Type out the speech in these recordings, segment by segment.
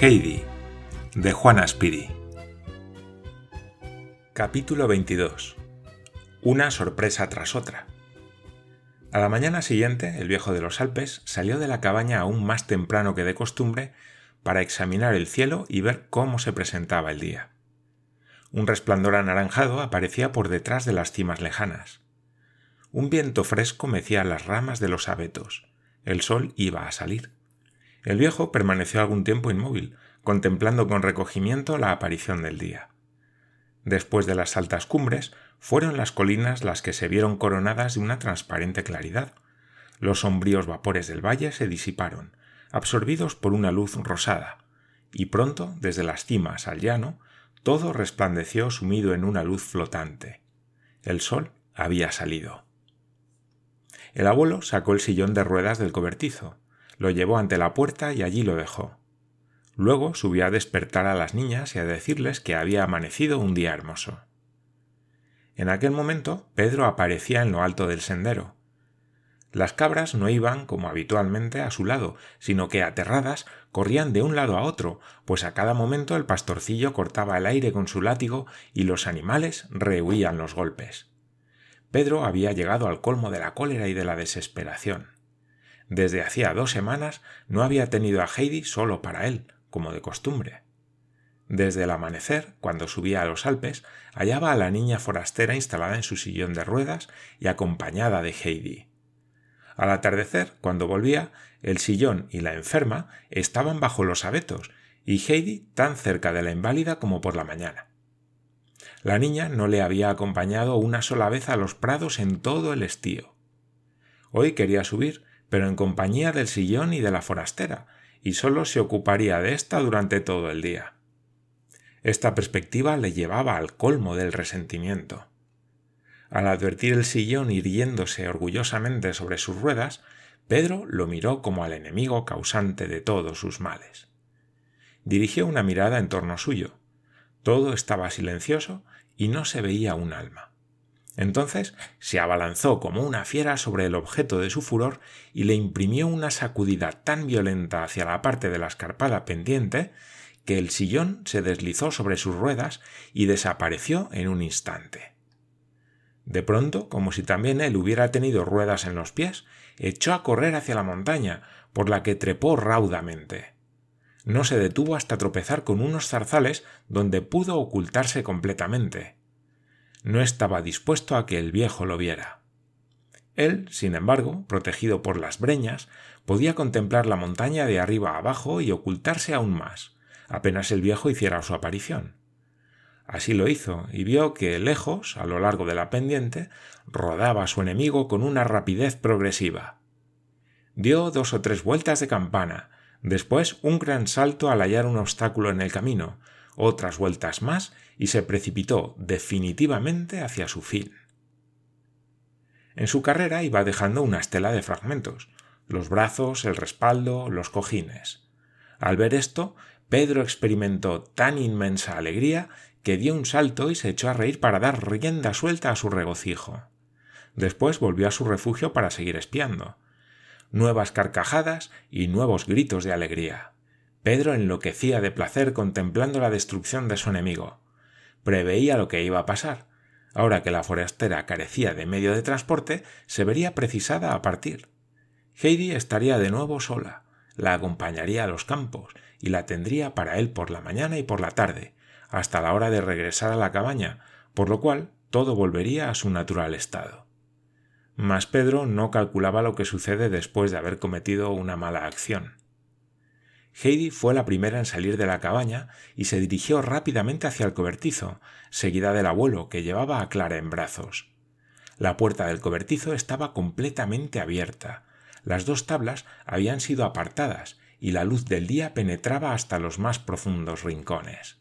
Heidi, de Juana Spiri. Capítulo 22. Una sorpresa tras otra. A la mañana siguiente, el viejo de los Alpes salió de la cabaña aún más temprano que de costumbre para examinar el cielo y ver cómo se presentaba el día. Un resplandor anaranjado aparecía por detrás de las cimas lejanas. Un viento fresco mecía las ramas de los abetos. El sol iba a salir. El viejo permaneció algún tiempo inmóvil, contemplando con recogimiento la aparición del día. Después de las altas cumbres, fueron las colinas las que se vieron coronadas de una transparente claridad. Los sombríos vapores del valle se disiparon, absorbidos por una luz rosada, y pronto, desde las cimas al llano, todo resplandeció sumido en una luz flotante. El sol había salido. El abuelo sacó el sillón de ruedas del cobertizo, lo llevó ante la puerta y allí lo dejó. Luego subió a despertar a las niñas y a decirles que había amanecido un día hermoso. En aquel momento Pedro aparecía en lo alto del sendero. Las cabras no iban, como habitualmente, a su lado, sino que, aterradas, corrían de un lado a otro, pues a cada momento el pastorcillo cortaba el aire con su látigo y los animales rehuían los golpes. Pedro había llegado al colmo de la cólera y de la desesperación. Desde hacía dos semanas no había tenido a Heidi solo para él, como de costumbre. Desde el amanecer, cuando subía a los Alpes, hallaba a la niña forastera instalada en su sillón de ruedas y acompañada de Heidi. Al atardecer, cuando volvía, el sillón y la enferma estaban bajo los abetos y Heidi tan cerca de la inválida como por la mañana. La niña no le había acompañado una sola vez a los prados en todo el estío. Hoy quería subir, pero en compañía del sillón y de la forastera, y sólo se ocuparía de ésta durante todo el día. Esta perspectiva le llevaba al colmo del resentimiento. Al advertir el sillón irguiéndose orgullosamente sobre sus ruedas, Pedro lo miró como al enemigo causante de todos sus males. Dirigió una mirada en torno suyo. Todo estaba silencioso y no se veía un alma. Entonces se abalanzó como una fiera sobre el objeto de su furor y le imprimió una sacudida tan violenta hacia la parte de la escarpada pendiente que el sillón se deslizó sobre sus ruedas y desapareció en un instante. De pronto, como si también él hubiera tenido ruedas en los pies, echó a correr hacia la montaña, por la que trepó raudamente. No se detuvo hasta tropezar con unos zarzales donde pudo ocultarse completamente no estaba dispuesto a que el viejo lo viera. Él, sin embargo, protegido por las breñas, podía contemplar la montaña de arriba abajo y ocultarse aún más, apenas el viejo hiciera su aparición. Así lo hizo, y vio que lejos, a lo largo de la pendiente, rodaba su enemigo con una rapidez progresiva. Dio dos o tres vueltas de campana, después un gran salto al hallar un obstáculo en el camino, otras vueltas más y se precipitó definitivamente hacia su fin. En su carrera iba dejando una estela de fragmentos, los brazos, el respaldo, los cojines. Al ver esto, Pedro experimentó tan inmensa alegría que dio un salto y se echó a reír para dar rienda suelta a su regocijo. Después volvió a su refugio para seguir espiando. Nuevas carcajadas y nuevos gritos de alegría. Pedro enloquecía de placer contemplando la destrucción de su enemigo. Preveía lo que iba a pasar. Ahora que la forastera carecía de medio de transporte, se vería precisada a partir. Heidi estaría de nuevo sola, la acompañaría a los campos y la tendría para él por la mañana y por la tarde, hasta la hora de regresar a la cabaña, por lo cual todo volvería a su natural estado. Mas Pedro no calculaba lo que sucede después de haber cometido una mala acción. Heidi fue la primera en salir de la cabaña y se dirigió rápidamente hacia el cobertizo, seguida del abuelo, que llevaba a Clara en brazos. La puerta del cobertizo estaba completamente abierta. Las dos tablas habían sido apartadas y la luz del día penetraba hasta los más profundos rincones.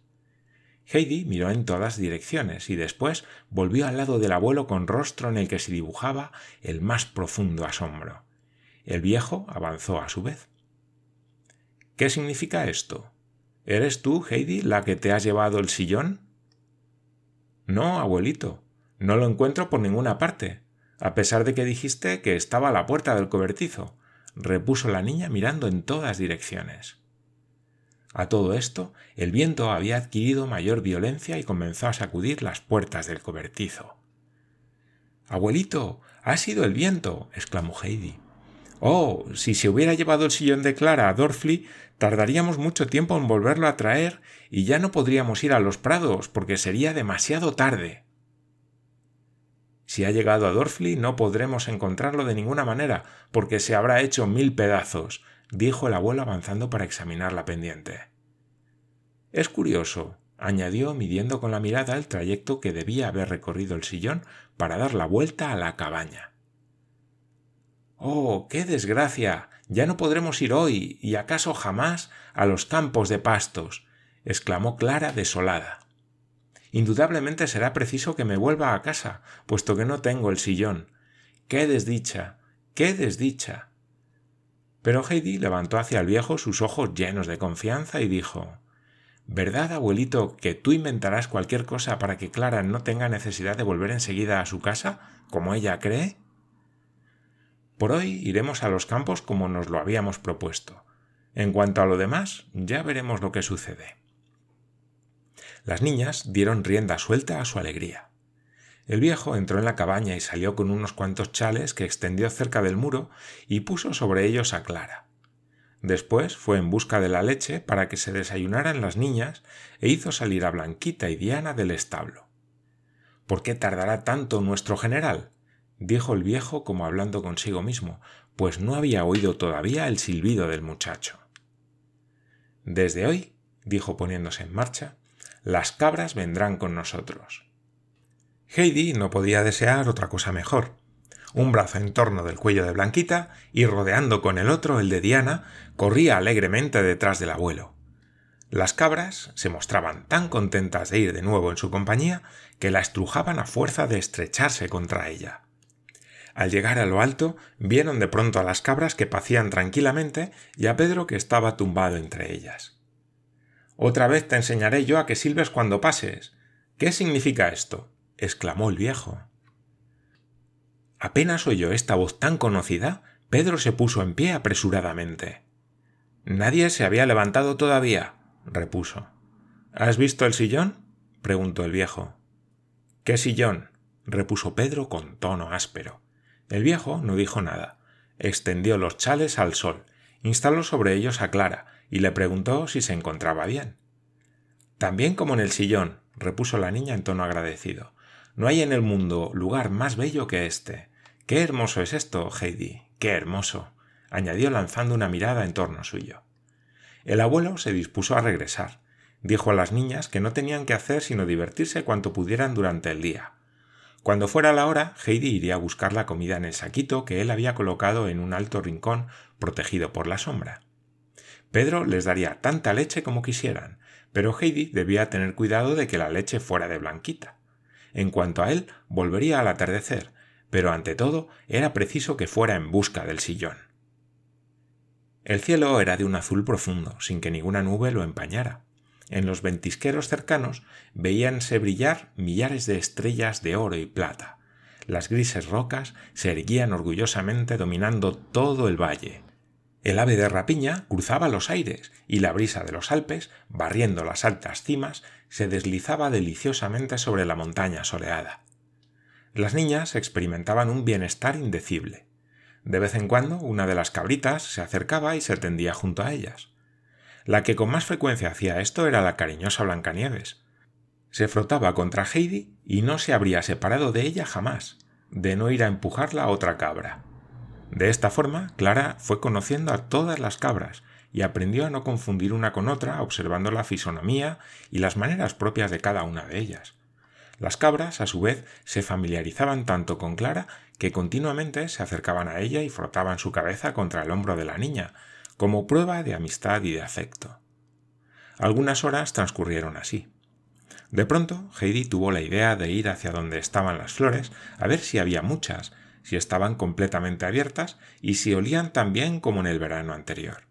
Heidi miró en todas direcciones y después volvió al lado del abuelo con rostro en el que se dibujaba el más profundo asombro. El viejo avanzó a su vez. ¿Qué significa esto? ¿Eres tú, Heidi, la que te has llevado el sillón? No, abuelito, no lo encuentro por ninguna parte, a pesar de que dijiste que estaba a la puerta del cobertizo, repuso la niña mirando en todas direcciones. A todo esto, el viento había adquirido mayor violencia y comenzó a sacudir las puertas del cobertizo. Abuelito, ha sido el viento. exclamó Heidi. Oh, si se hubiera llevado el sillón de Clara a Dorfli, tardaríamos mucho tiempo en volverlo a traer y ya no podríamos ir a los prados porque sería demasiado tarde. Si ha llegado a Dorfli no podremos encontrarlo de ninguna manera porque se habrá hecho mil pedazos, dijo el abuelo avanzando para examinar la pendiente. Es curioso, añadió midiendo con la mirada el trayecto que debía haber recorrido el sillón para dar la vuelta a la cabaña. Oh, qué desgracia. ya no podremos ir hoy, y acaso jamás, a los campos de pastos. exclamó Clara desolada. Indudablemente será preciso que me vuelva a casa, puesto que no tengo el sillón. ¡Qué desdicha! ¡Qué desdicha! Pero Heidi levantó hacia el viejo sus ojos llenos de confianza y dijo ¿Verdad, abuelito, que tú inventarás cualquier cosa para que Clara no tenga necesidad de volver enseguida a su casa, como ella cree? Por hoy iremos a los campos como nos lo habíamos propuesto. En cuanto a lo demás, ya veremos lo que sucede. Las niñas dieron rienda suelta a su alegría. El viejo entró en la cabaña y salió con unos cuantos chales que extendió cerca del muro y puso sobre ellos a Clara. Después fue en busca de la leche para que se desayunaran las niñas e hizo salir a Blanquita y Diana del establo. ¿Por qué tardará tanto nuestro general? dijo el viejo como hablando consigo mismo, pues no había oído todavía el silbido del muchacho. Desde hoy, dijo poniéndose en marcha, las cabras vendrán con nosotros. Heidi no podía desear otra cosa mejor, un brazo en torno del cuello de Blanquita y rodeando con el otro el de Diana, corría alegremente detrás del abuelo. Las cabras se mostraban tan contentas de ir de nuevo en su compañía que la estrujaban a fuerza de estrecharse contra ella. Al llegar a lo alto, vieron de pronto a las cabras que pacían tranquilamente y a Pedro que estaba tumbado entre ellas. Otra vez te enseñaré yo a que silbes cuando pases. ¿Qué significa esto? exclamó el viejo. Apenas oyó esta voz tan conocida, Pedro se puso en pie apresuradamente. Nadie se había levantado todavía, repuso. ¿Has visto el sillón? preguntó el viejo. ¿Qué sillón? repuso Pedro con tono áspero. El viejo no dijo nada. Extendió los chales al sol, instaló sobre ellos a Clara y le preguntó si se encontraba bien. También como en el sillón, repuso la niña en tono agradecido. No hay en el mundo lugar más bello que este. Qué hermoso es esto, Heidi. Qué hermoso. añadió lanzando una mirada en torno suyo. El abuelo se dispuso a regresar. Dijo a las niñas que no tenían que hacer sino divertirse cuanto pudieran durante el día. Cuando fuera la hora, Heidi iría a buscar la comida en el saquito que él había colocado en un alto rincón protegido por la sombra. Pedro les daría tanta leche como quisieran, pero Heidi debía tener cuidado de que la leche fuera de blanquita. En cuanto a él, volvería al atardecer, pero ante todo era preciso que fuera en busca del sillón. El cielo era de un azul profundo, sin que ninguna nube lo empañara. En los ventisqueros cercanos veíanse brillar millares de estrellas de oro y plata. Las grises rocas se erguían orgullosamente dominando todo el valle. El ave de rapiña cruzaba los aires y la brisa de los Alpes, barriendo las altas cimas, se deslizaba deliciosamente sobre la montaña soleada. Las niñas experimentaban un bienestar indecible. De vez en cuando una de las cabritas se acercaba y se tendía junto a ellas. La que con más frecuencia hacía esto era la cariñosa Blancanieves. Se frotaba contra Heidi y no se habría separado de ella jamás, de no ir a empujarla a otra cabra. De esta forma, Clara fue conociendo a todas las cabras y aprendió a no confundir una con otra observando la fisonomía y las maneras propias de cada una de ellas. Las cabras, a su vez, se familiarizaban tanto con Clara que continuamente se acercaban a ella y frotaban su cabeza contra el hombro de la niña, como prueba de amistad y de afecto. Algunas horas transcurrieron así. De pronto, Heidi tuvo la idea de ir hacia donde estaban las flores a ver si había muchas, si estaban completamente abiertas y si olían tan bien como en el verano anterior.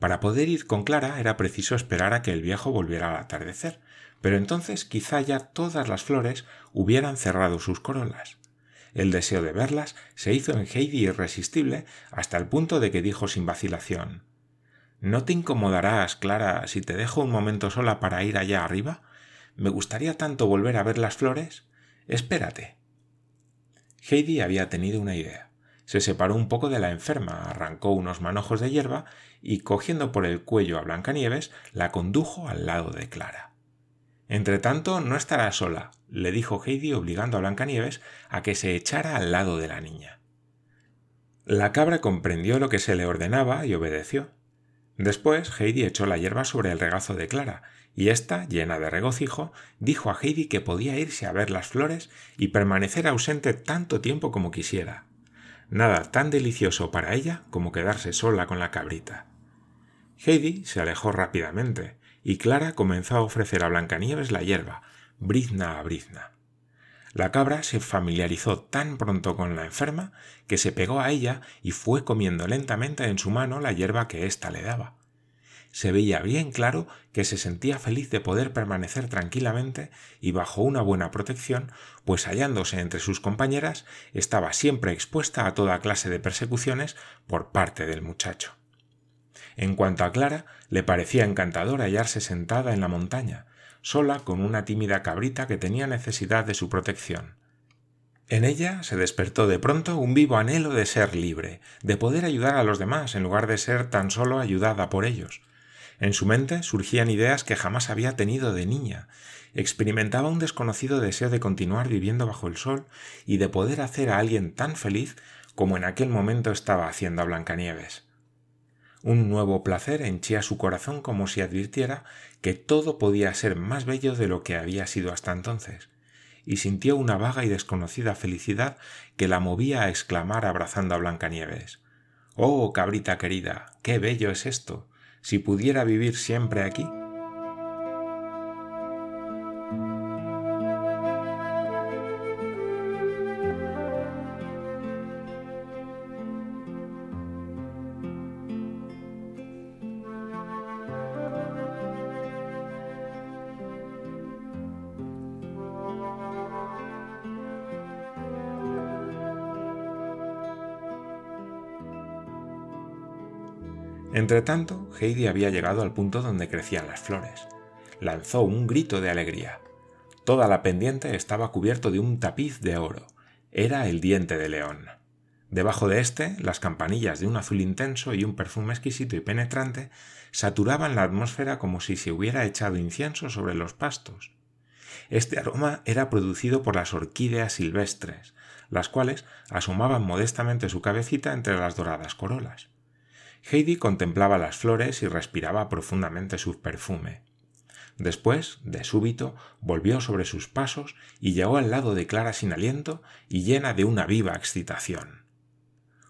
Para poder ir con Clara era preciso esperar a que el viejo volviera al atardecer, pero entonces quizá ya todas las flores hubieran cerrado sus corolas. El deseo de verlas se hizo en Heidi irresistible hasta el punto de que dijo sin vacilación ¿No te incomodarás, Clara, si te dejo un momento sola para ir allá arriba? Me gustaría tanto volver a ver las flores. Espérate. Heidi había tenido una idea. Se separó un poco de la enferma, arrancó unos manojos de hierba y, cogiendo por el cuello a Blancanieves, la condujo al lado de Clara. Entretanto, no estará sola, le dijo Heidi obligando a Blancanieves a que se echara al lado de la niña. La cabra comprendió lo que se le ordenaba y obedeció. Después Heidi echó la hierba sobre el regazo de Clara, y ésta, llena de regocijo, dijo a Heidi que podía irse a ver las flores y permanecer ausente tanto tiempo como quisiera. Nada tan delicioso para ella como quedarse sola con la cabrita. Heidi se alejó rápidamente, y Clara comenzó a ofrecer a Blancanieves la hierba, brizna a brizna. La cabra se familiarizó tan pronto con la enferma que se pegó a ella y fue comiendo lentamente en su mano la hierba que ésta le daba. Se veía bien claro que se sentía feliz de poder permanecer tranquilamente y bajo una buena protección, pues hallándose entre sus compañeras estaba siempre expuesta a toda clase de persecuciones por parte del muchacho. En cuanto a Clara, le parecía encantador hallarse sentada en la montaña, sola con una tímida cabrita que tenía necesidad de su protección. En ella se despertó de pronto un vivo anhelo de ser libre, de poder ayudar a los demás en lugar de ser tan solo ayudada por ellos. En su mente surgían ideas que jamás había tenido de niña. Experimentaba un desconocido deseo de continuar viviendo bajo el sol y de poder hacer a alguien tan feliz como en aquel momento estaba haciendo a Blancanieves. Un nuevo placer henchía su corazón como si advirtiera que todo podía ser más bello de lo que había sido hasta entonces, y sintió una vaga y desconocida felicidad que la movía a exclamar abrazando a Blancanieves. Oh, cabrita querida, qué bello es esto. Si pudiera vivir siempre aquí. Entretanto, Heidi había llegado al punto donde crecían las flores. Lanzó un grito de alegría. Toda la pendiente estaba cubierto de un tapiz de oro. Era el diente de león. Debajo de éste, las campanillas de un azul intenso y un perfume exquisito y penetrante saturaban la atmósfera como si se hubiera echado incienso sobre los pastos. Este aroma era producido por las orquídeas silvestres, las cuales asomaban modestamente su cabecita entre las doradas corolas. Heidi contemplaba las flores y respiraba profundamente su perfume. Después, de súbito, volvió sobre sus pasos y llegó al lado de Clara sin aliento y llena de una viva excitación.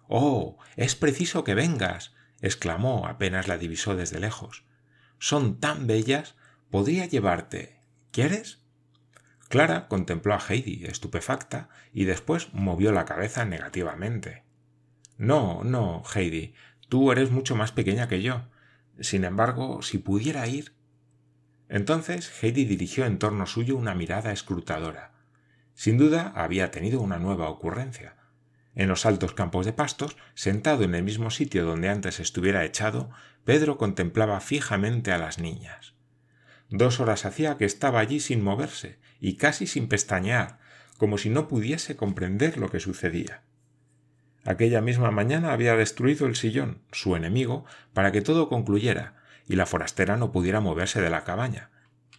Oh. es preciso que vengas. exclamó apenas la divisó desde lejos. Son tan bellas. podría llevarte. ¿Quieres? Clara contempló a Heidi, estupefacta, y después movió la cabeza negativamente. No, no, Heidi, Tú eres mucho más pequeña que yo. Sin embargo, si pudiera ir. Entonces Heidi dirigió en torno suyo una mirada escrutadora. Sin duda había tenido una nueva ocurrencia. En los altos campos de pastos, sentado en el mismo sitio donde antes estuviera echado, Pedro contemplaba fijamente a las niñas. Dos horas hacía que estaba allí sin moverse y casi sin pestañear, como si no pudiese comprender lo que sucedía. Aquella misma mañana había destruido el sillón, su enemigo, para que todo concluyera, y la forastera no pudiera moverse de la cabaña.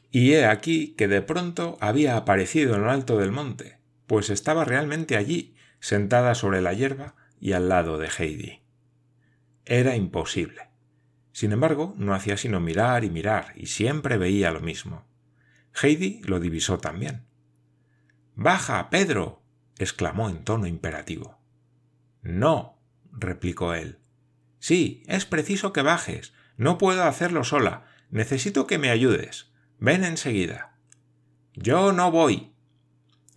Y he aquí que de pronto había aparecido en lo alto del monte, pues estaba realmente allí, sentada sobre la hierba y al lado de Heidi. Era imposible. Sin embargo, no hacía sino mirar y mirar, y siempre veía lo mismo. Heidi lo divisó también. Baja, Pedro. exclamó en tono imperativo. No, replicó él. Sí, es preciso que bajes. No puedo hacerlo sola. Necesito que me ayudes. Ven enseguida. Yo no voy.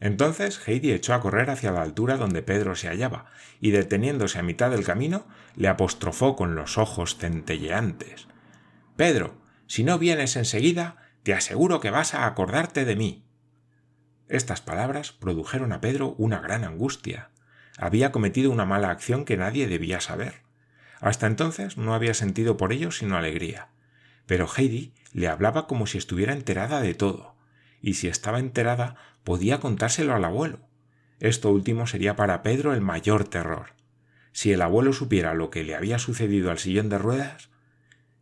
Entonces Heidi echó a correr hacia la altura donde Pedro se hallaba, y deteniéndose a mitad del camino, le apostrofó con los ojos centelleantes. Pedro, si no vienes enseguida, te aseguro que vas a acordarte de mí. Estas palabras produjeron a Pedro una gran angustia. Había cometido una mala acción que nadie debía saber. Hasta entonces no había sentido por ello sino alegría. Pero Heidi le hablaba como si estuviera enterada de todo, y si estaba enterada podía contárselo al abuelo. Esto último sería para Pedro el mayor terror. Si el abuelo supiera lo que le había sucedido al sillón de ruedas.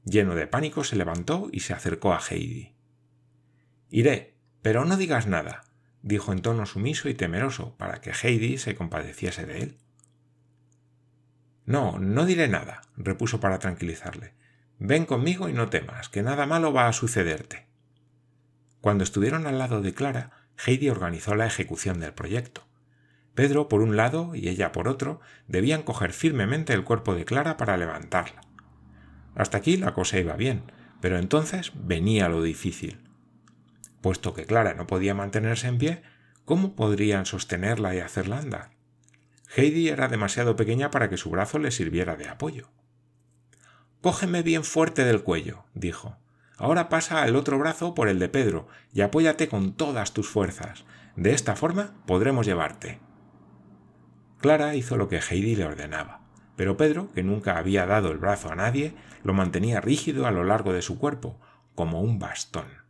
Lleno de pánico se levantó y se acercó a Heidi. Iré, pero no digas nada, dijo en tono sumiso y temeroso, para que Heidi se compadeciese de él. No, no diré nada, repuso para tranquilizarle. Ven conmigo y no temas, que nada malo va a sucederte. Cuando estuvieron al lado de Clara, Heidi organizó la ejecución del proyecto. Pedro por un lado y ella por otro debían coger firmemente el cuerpo de Clara para levantarla. Hasta aquí la cosa iba bien, pero entonces venía lo difícil. Puesto que Clara no podía mantenerse en pie, ¿cómo podrían sostenerla y hacerla andar? Heidi era demasiado pequeña para que su brazo le sirviera de apoyo. Cógeme bien fuerte del cuello, dijo. Ahora pasa el otro brazo por el de Pedro y apóyate con todas tus fuerzas. De esta forma podremos llevarte. Clara hizo lo que Heidi le ordenaba, pero Pedro, que nunca había dado el brazo a nadie, lo mantenía rígido a lo largo de su cuerpo, como un bastón.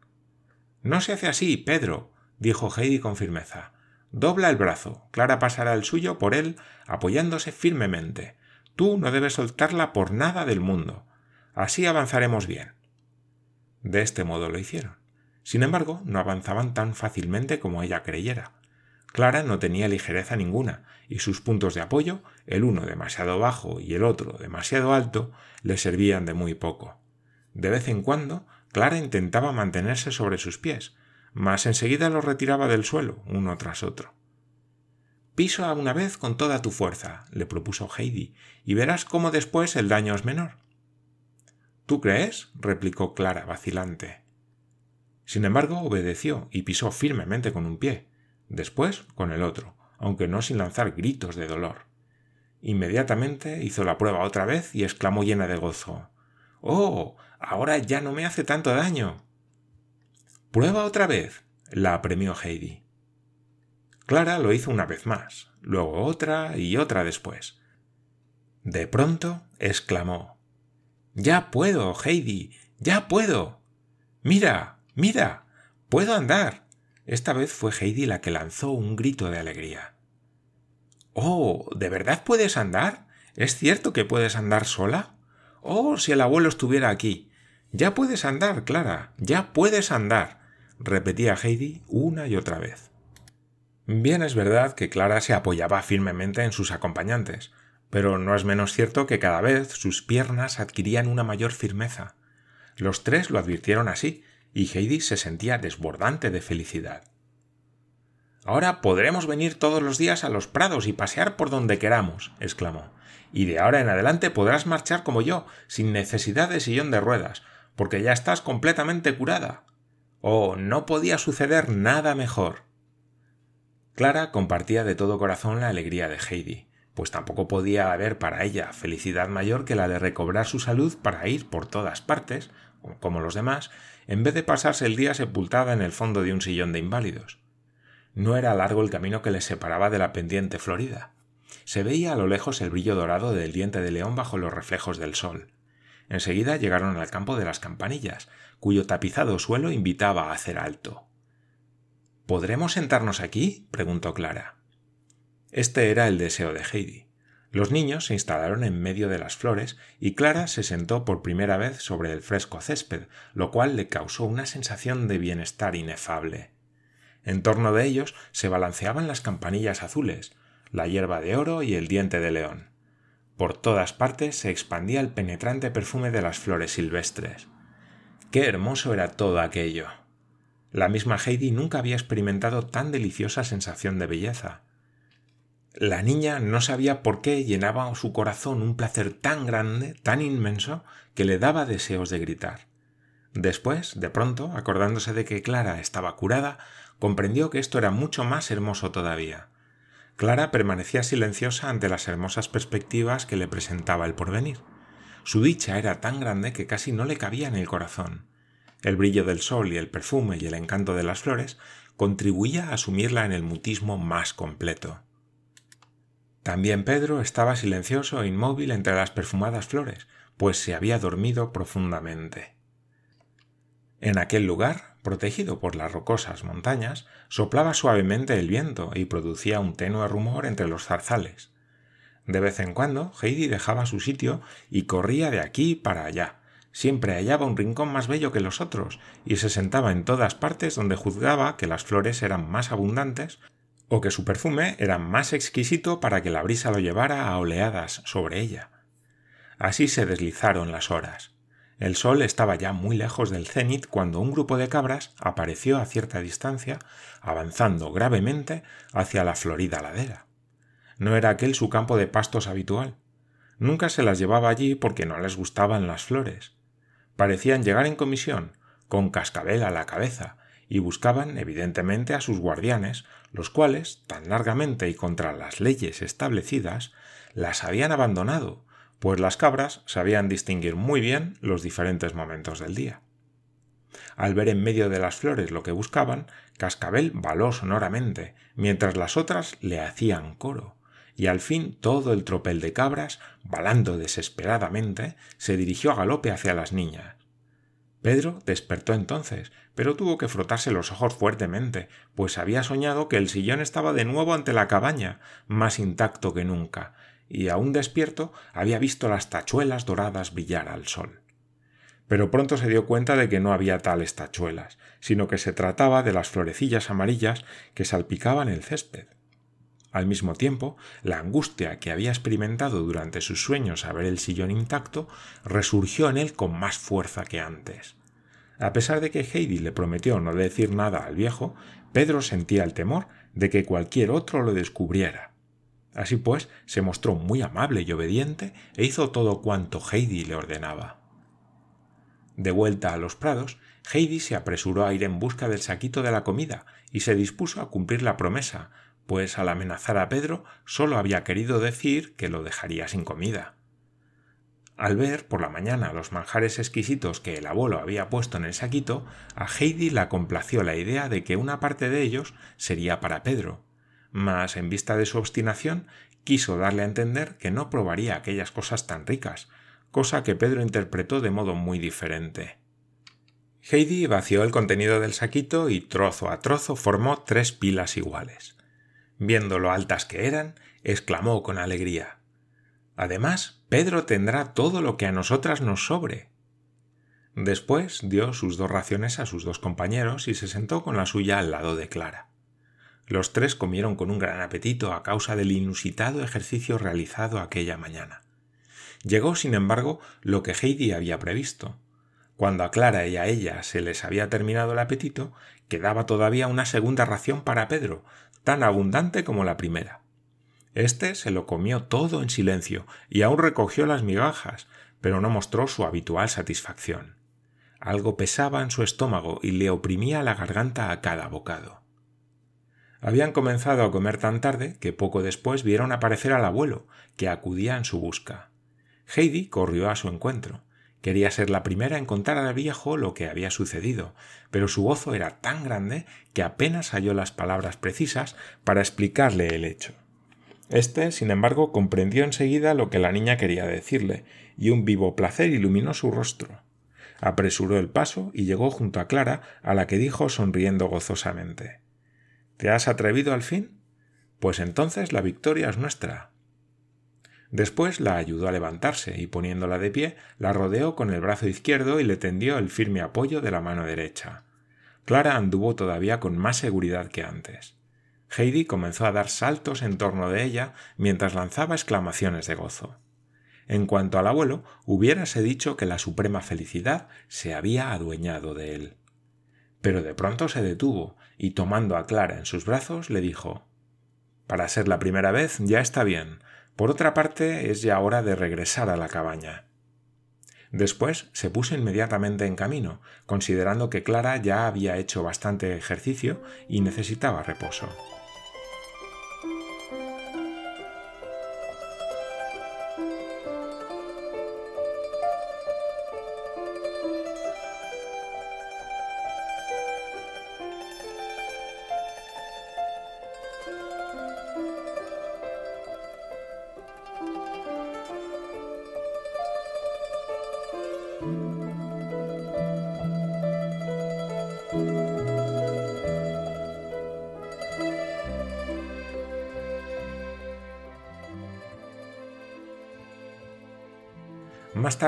No se hace así, Pedro, dijo Heidi con firmeza. Dobla el brazo. Clara pasará el suyo por él, apoyándose firmemente. Tú no debes soltarla por nada del mundo. Así avanzaremos bien. De este modo lo hicieron. Sin embargo, no avanzaban tan fácilmente como ella creyera. Clara no tenía ligereza ninguna, y sus puntos de apoyo, el uno demasiado bajo y el otro demasiado alto, le servían de muy poco. De vez en cuando, Clara intentaba mantenerse sobre sus pies, mas enseguida los retiraba del suelo, uno tras otro. Pisa una vez con toda tu fuerza, le propuso Heidi, y verás cómo después el daño es menor. ¿Tú crees? replicó Clara, vacilante. Sin embargo, obedeció y pisó firmemente con un pie, después con el otro, aunque no sin lanzar gritos de dolor. Inmediatamente hizo la prueba otra vez y exclamó llena de gozo Oh. Ahora ya no me hace tanto daño. Prueba otra vez. la apremió Heidi. Clara lo hizo una vez más, luego otra y otra después. De pronto exclamó Ya puedo, Heidi. Ya puedo. Mira. Mira. Puedo andar. Esta vez fue Heidi la que lanzó un grito de alegría. Oh. ¿De verdad puedes andar? ¿Es cierto que puedes andar sola? Oh. si el abuelo estuviera aquí. Ya puedes andar, Clara. Ya puedes andar. repetía Heidi una y otra vez. Bien es verdad que Clara se apoyaba firmemente en sus acompañantes, pero no es menos cierto que cada vez sus piernas adquirían una mayor firmeza. Los tres lo advirtieron así, y Heidi se sentía desbordante de felicidad. Ahora podremos venir todos los días a los prados y pasear por donde queramos, exclamó. Y de ahora en adelante podrás marchar como yo, sin necesidad de sillón de ruedas, porque ya estás completamente curada. Oh, no podía suceder nada mejor. Clara compartía de todo corazón la alegría de Heidi, pues tampoco podía haber para ella felicidad mayor que la de recobrar su salud para ir por todas partes, como los demás, en vez de pasarse el día sepultada en el fondo de un sillón de inválidos. No era largo el camino que les separaba de la pendiente florida. Se veía a lo lejos el brillo dorado del diente de león bajo los reflejos del sol. Enseguida llegaron al campo de las campanillas, cuyo tapizado suelo invitaba a hacer alto. ¿Podremos sentarnos aquí? preguntó Clara. Este era el deseo de Heidi. Los niños se instalaron en medio de las flores y Clara se sentó por primera vez sobre el fresco césped, lo cual le causó una sensación de bienestar inefable. En torno de ellos se balanceaban las campanillas azules, la hierba de oro y el diente de león. Por todas partes se expandía el penetrante perfume de las flores silvestres. Qué hermoso era todo aquello. La misma Heidi nunca había experimentado tan deliciosa sensación de belleza. La niña no sabía por qué llenaba su corazón un placer tan grande, tan inmenso, que le daba deseos de gritar. Después, de pronto, acordándose de que Clara estaba curada, comprendió que esto era mucho más hermoso todavía. Clara permanecía silenciosa ante las hermosas perspectivas que le presentaba el porvenir. Su dicha era tan grande que casi no le cabía en el corazón. El brillo del sol y el perfume y el encanto de las flores contribuía a sumirla en el mutismo más completo. También Pedro estaba silencioso e inmóvil entre las perfumadas flores, pues se había dormido profundamente. En aquel lugar, protegido por las rocosas montañas, soplaba suavemente el viento y producía un tenue rumor entre los zarzales. De vez en cuando Heidi dejaba su sitio y corría de aquí para allá. Siempre hallaba un rincón más bello que los otros y se sentaba en todas partes donde juzgaba que las flores eran más abundantes o que su perfume era más exquisito para que la brisa lo llevara a oleadas sobre ella. Así se deslizaron las horas. El sol estaba ya muy lejos del cenit cuando un grupo de cabras apareció a cierta distancia, avanzando gravemente hacia la florida ladera. No era aquel su campo de pastos habitual. Nunca se las llevaba allí porque no les gustaban las flores. Parecían llegar en comisión, con cascabel a la cabeza, y buscaban evidentemente a sus guardianes, los cuales, tan largamente y contra las leyes establecidas, las habían abandonado, pues las cabras sabían distinguir muy bien los diferentes momentos del día. Al ver en medio de las flores lo que buscaban, Cascabel baló sonoramente, mientras las otras le hacían coro, y al fin todo el tropel de cabras, balando desesperadamente, se dirigió a galope hacia las niñas. Pedro despertó entonces, pero tuvo que frotarse los ojos fuertemente, pues había soñado que el sillón estaba de nuevo ante la cabaña, más intacto que nunca, y aún despierto había visto las tachuelas doradas brillar al sol. Pero pronto se dio cuenta de que no había tales tachuelas, sino que se trataba de las florecillas amarillas que salpicaban el césped. Al mismo tiempo, la angustia que había experimentado durante sus sueños a ver el sillón intacto resurgió en él con más fuerza que antes. A pesar de que Heidi le prometió no decir nada al viejo, Pedro sentía el temor de que cualquier otro lo descubriera. Así pues, se mostró muy amable y obediente e hizo todo cuanto Heidi le ordenaba. De vuelta a los prados, Heidi se apresuró a ir en busca del saquito de la comida y se dispuso a cumplir la promesa, pues al amenazar a Pedro solo había querido decir que lo dejaría sin comida. Al ver por la mañana los manjares exquisitos que el abuelo había puesto en el saquito, a Heidi la complació la idea de que una parte de ellos sería para Pedro, mas en vista de su obstinación quiso darle a entender que no probaría aquellas cosas tan ricas, cosa que Pedro interpretó de modo muy diferente. Heidi vació el contenido del saquito y trozo a trozo formó tres pilas iguales. Viendo lo altas que eran, exclamó con alegría Además, Pedro tendrá todo lo que a nosotras nos sobre. Después dio sus dos raciones a sus dos compañeros y se sentó con la suya al lado de Clara. Los tres comieron con un gran apetito a causa del inusitado ejercicio realizado aquella mañana. Llegó, sin embargo, lo que Heidi había previsto. Cuando a Clara y a ella se les había terminado el apetito, quedaba todavía una segunda ración para Pedro, tan abundante como la primera. Este se lo comió todo en silencio y aún recogió las migajas, pero no mostró su habitual satisfacción. Algo pesaba en su estómago y le oprimía la garganta a cada bocado. Habían comenzado a comer tan tarde que poco después vieron aparecer al abuelo, que acudía en su busca. Heidi corrió a su encuentro. Quería ser la primera en contar al viejo lo que había sucedido, pero su gozo era tan grande que apenas halló las palabras precisas para explicarle el hecho. Este, sin embargo, comprendió enseguida lo que la niña quería decirle, y un vivo placer iluminó su rostro. Apresuró el paso y llegó junto a Clara, a la que dijo sonriendo gozosamente ¿Te has atrevido al fin? Pues entonces la victoria es nuestra. Después la ayudó a levantarse y poniéndola de pie, la rodeó con el brazo izquierdo y le tendió el firme apoyo de la mano derecha. Clara anduvo todavía con más seguridad que antes. Heidi comenzó a dar saltos en torno de ella mientras lanzaba exclamaciones de gozo. En cuanto al abuelo, hubiérase dicho que la suprema felicidad se había adueñado de él pero de pronto se detuvo y tomando a Clara en sus brazos le dijo Para ser la primera vez ya está bien. Por otra parte, es ya hora de regresar a la cabaña. Después se puso inmediatamente en camino, considerando que Clara ya había hecho bastante ejercicio y necesitaba reposo.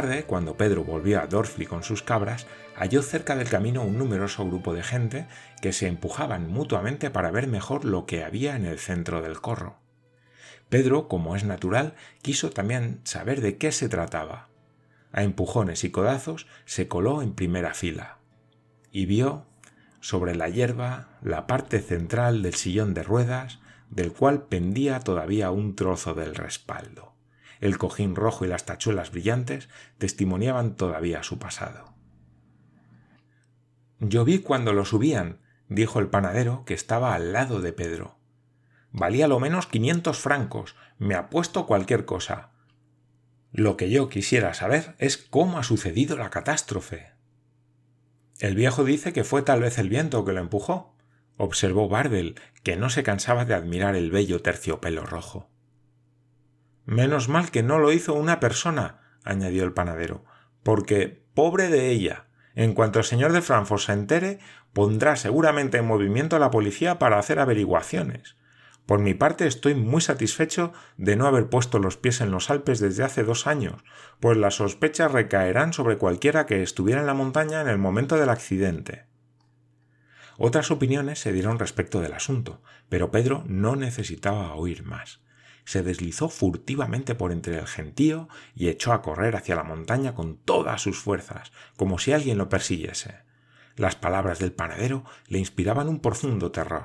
Tarde, cuando Pedro volvió a Dorfli con sus cabras, halló cerca del camino un numeroso grupo de gente que se empujaban mutuamente para ver mejor lo que había en el centro del corro. Pedro, como es natural, quiso también saber de qué se trataba. A empujones y codazos se coló en primera fila y vio sobre la hierba la parte central del sillón de ruedas del cual pendía todavía un trozo del respaldo el cojín rojo y las tachuelas brillantes testimoniaban todavía su pasado. Yo vi cuando lo subían, dijo el panadero que estaba al lado de Pedro. Valía lo menos quinientos francos, me apuesto cualquier cosa. Lo que yo quisiera saber es cómo ha sucedido la catástrofe. El viejo dice que fue tal vez el viento que lo empujó, observó Barbel, que no se cansaba de admirar el bello terciopelo rojo. Menos mal que no lo hizo una persona, añadió el panadero, porque, pobre de ella, en cuanto el señor de Frankfurt se entere, pondrá seguramente en movimiento a la policía para hacer averiguaciones. Por mi parte estoy muy satisfecho de no haber puesto los pies en los Alpes desde hace dos años, pues las sospechas recaerán sobre cualquiera que estuviera en la montaña en el momento del accidente. Otras opiniones se dieron respecto del asunto, pero Pedro no necesitaba oír más se deslizó furtivamente por entre el gentío y echó a correr hacia la montaña con todas sus fuerzas, como si alguien lo persiguiese. Las palabras del panadero le inspiraban un profundo terror.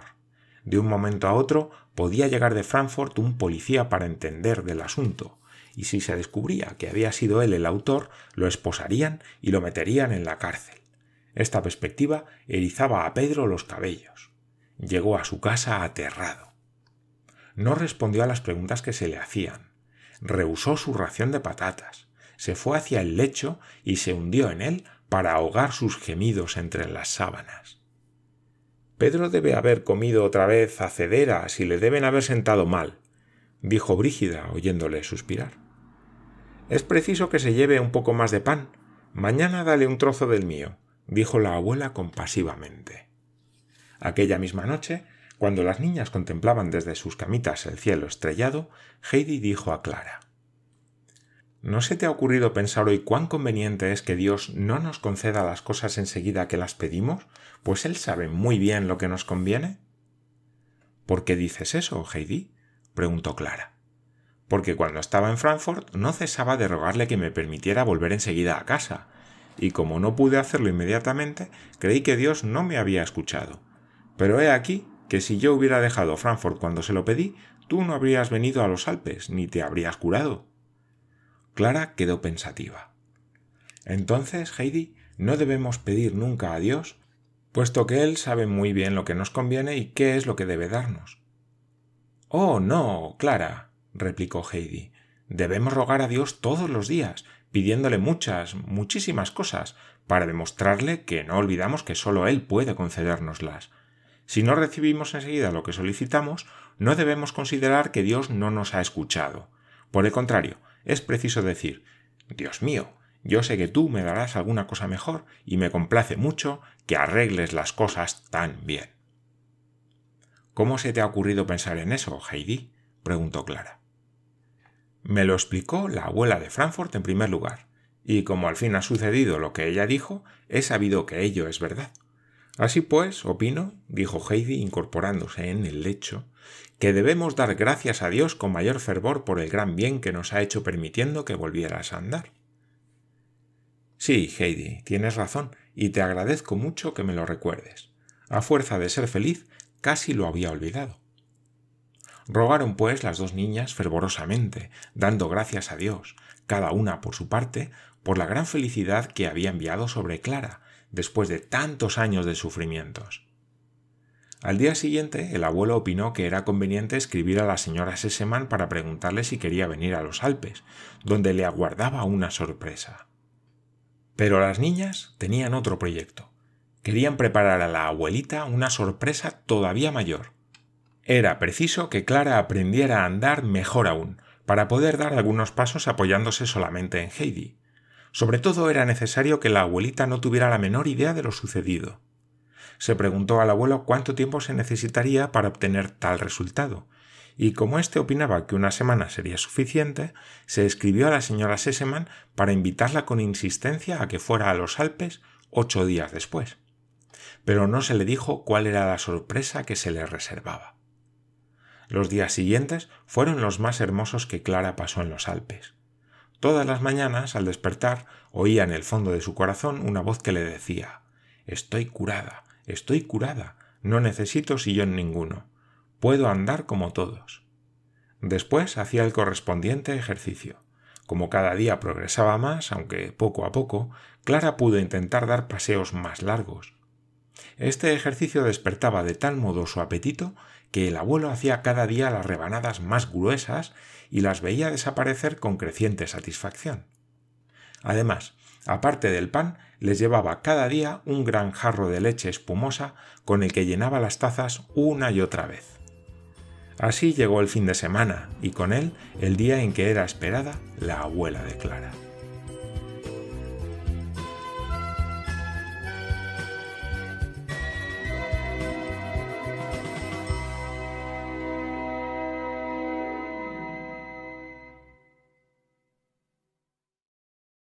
De un momento a otro podía llegar de Frankfurt un policía para entender del asunto, y si se descubría que había sido él el autor, lo esposarían y lo meterían en la cárcel. Esta perspectiva erizaba a Pedro los cabellos. Llegó a su casa aterrado no respondió a las preguntas que se le hacían. Rehusó su ración de patatas, se fue hacia el lecho y se hundió en él para ahogar sus gemidos entre las sábanas. Pedro debe haber comido otra vez acederas y le deben haber sentado mal, dijo Brígida, oyéndole suspirar. Es preciso que se lleve un poco más de pan. Mañana dale un trozo del mío, dijo la abuela compasivamente. Aquella misma noche cuando las niñas contemplaban desde sus camitas el cielo estrellado, Heidi dijo a Clara ¿No se te ha ocurrido pensar hoy cuán conveniente es que Dios no nos conceda las cosas enseguida que las pedimos, pues Él sabe muy bien lo que nos conviene? ¿Por qué dices eso, Heidi? preguntó Clara. Porque cuando estaba en Frankfurt no cesaba de rogarle que me permitiera volver enseguida a casa, y como no pude hacerlo inmediatamente, creí que Dios no me había escuchado. Pero he aquí que si yo hubiera dejado Frankfurt cuando se lo pedí, tú no habrías venido a los Alpes, ni te habrías curado. Clara quedó pensativa. Entonces, Heidi, no debemos pedir nunca a Dios, puesto que Él sabe muy bien lo que nos conviene y qué es lo que debe darnos. Oh, no, Clara, replicó Heidi. Debemos rogar a Dios todos los días, pidiéndole muchas, muchísimas cosas, para demostrarle que no olvidamos que sólo Él puede concedérnoslas. Si no recibimos enseguida lo que solicitamos, no debemos considerar que Dios no nos ha escuchado. Por el contrario, es preciso decir Dios mío, yo sé que tú me darás alguna cosa mejor y me complace mucho que arregles las cosas tan bien. ¿Cómo se te ha ocurrido pensar en eso, Heidi? preguntó Clara. Me lo explicó la abuela de Frankfurt en primer lugar, y como al fin ha sucedido lo que ella dijo, he sabido que ello es verdad. Así pues, opino, dijo Heidi incorporándose en el lecho, que debemos dar gracias a Dios con mayor fervor por el gran bien que nos ha hecho permitiendo que volvieras a andar. Sí, Heidi, tienes razón, y te agradezco mucho que me lo recuerdes. A fuerza de ser feliz, casi lo había olvidado. Rogaron pues las dos niñas fervorosamente, dando gracias a Dios, cada una por su parte, por la gran felicidad que había enviado sobre Clara, después de tantos años de sufrimientos. Al día siguiente, el abuelo opinó que era conveniente escribir a la señora Sesemann para preguntarle si quería venir a los Alpes, donde le aguardaba una sorpresa. Pero las niñas tenían otro proyecto. Querían preparar a la abuelita una sorpresa todavía mayor. Era preciso que Clara aprendiera a andar mejor aún, para poder dar algunos pasos apoyándose solamente en Heidi. Sobre todo era necesario que la abuelita no tuviera la menor idea de lo sucedido se preguntó al abuelo cuánto tiempo se necesitaría para obtener tal resultado, y como éste opinaba que una semana sería suficiente, se escribió a la señora Sesemann para invitarla con insistencia a que fuera a los Alpes ocho días después. Pero no se le dijo cuál era la sorpresa que se le reservaba. Los días siguientes fueron los más hermosos que Clara pasó en los Alpes. Todas las mañanas, al despertar, oía en el fondo de su corazón una voz que le decía Estoy curada, Estoy curada, no necesito sillón ninguno. Puedo andar como todos. Después hacía el correspondiente ejercicio. Como cada día progresaba más, aunque poco a poco, Clara pudo intentar dar paseos más largos. Este ejercicio despertaba de tal modo su apetito que el abuelo hacía cada día las rebanadas más gruesas y las veía desaparecer con creciente satisfacción. Además, aparte del pan, les llevaba cada día un gran jarro de leche espumosa con el que llenaba las tazas una y otra vez. Así llegó el fin de semana y con él el día en que era esperada la abuela de Clara.